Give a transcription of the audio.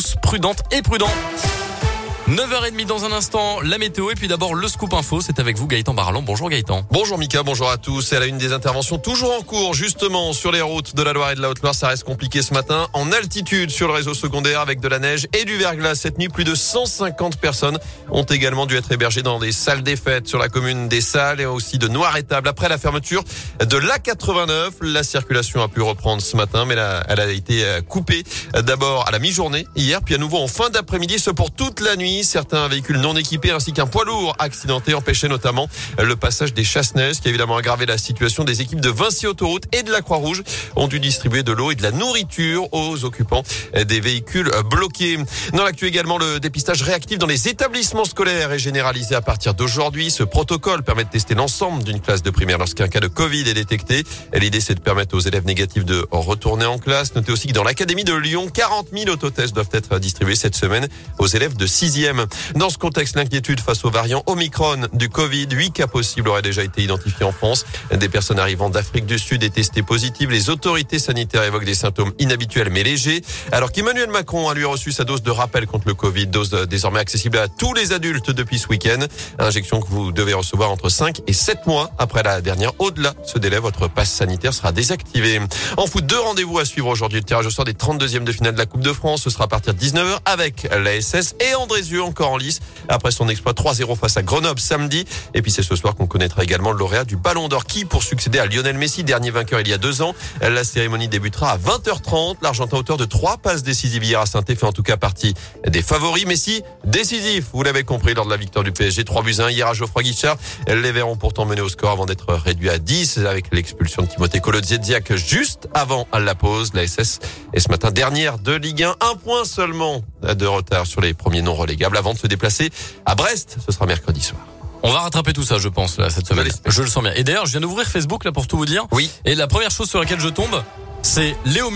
tous prudentes et prudents. 9h30 dans un instant, la météo et puis d'abord le scoop info. C'est avec vous Gaëtan Barallon. Bonjour Gaëtan. Bonjour Mika, bonjour à tous. Elle a une des interventions toujours en cours justement sur les routes de la Loire et de la Haute-Loire. Ça reste compliqué ce matin. En altitude sur le réseau secondaire avec de la neige et du verglas. Cette nuit, plus de 150 personnes ont également dû être hébergées dans des salles des fêtes sur la commune des Salles et aussi de Noir-Étable. Après la fermeture de l'A89, la circulation a pu reprendre ce matin, mais elle a été euh, coupée d'abord à la mi-journée hier, puis à nouveau en fin d'après-midi, ce pour toute la nuit. Certains véhicules non équipés ainsi qu'un poids lourd accidenté empêchaient notamment le passage des chasse-neige qui a évidemment aggravé la situation des équipes de Vinci Autoroute et de la Croix-Rouge ont dû distribuer de l'eau et de la nourriture aux occupants des véhicules bloqués. Dans l'actu également, le dépistage réactif dans les établissements scolaires est généralisé à partir d'aujourd'hui. Ce protocole permet de tester l'ensemble d'une classe de primaire lorsqu'un cas de Covid est détecté. L'idée, c'est de permettre aux élèves négatifs de retourner en classe. Notez aussi que dans l'académie de Lyon, 40 000 autotests doivent être distribués cette semaine aux élèves de 6e. Dans ce contexte, l'inquiétude face aux variants Omicron du Covid, huit cas possibles auraient déjà été identifiés en France. Des personnes arrivant d'Afrique du Sud et testées positives. Les autorités sanitaires évoquent des symptômes inhabituels mais légers. Alors qu'Emmanuel Macron a lui reçu sa dose de rappel contre le Covid, dose désormais accessible à tous les adultes depuis ce week-end. Injection que vous devez recevoir entre 5 et 7 mois après la dernière. Au-delà ce délai, votre passe sanitaire sera désactivé. En foot, deux rendez-vous à suivre aujourd'hui. Le tirage au sort des 32e de finale de la Coupe de France. Ce sera à partir de 19h avec la SS et Encore en lice après son exploit 3-0 face à Grenoble samedi. Et puis c'est ce soir qu'on connaîtra également le lauréat du Ballon d'Or qui pour succéder à Lionel Messi, dernier vainqueur il y a deux ans. La cérémonie débutera à 20h30. L'Argentin auteur de trois passes décisives hier à saint fait en tout cas partie des favoris. Messi décisif, vous l'avez compris lors de la victoire du PSG 3 buts 1 hier à Geoffroy Guichard. Les Verts ont pourtant mené au score avant d'être réduits à 10 avec l'expulsion de Timothée Kolodziejczak juste avant la pause. La SS est ce matin dernière de Ligue 1, un point seulement de retard sur les premiers non avant de se déplacer à Brest. Ce sera mercredi soir. On va rattraper tout ça, je pense, là, cette semaine. Je le sens bien. Et d'ailleurs, je viens d'ouvrir Facebook, là, pour tout vous dire. Oui. Et la première chose sur laquelle je tombe, c'est Léo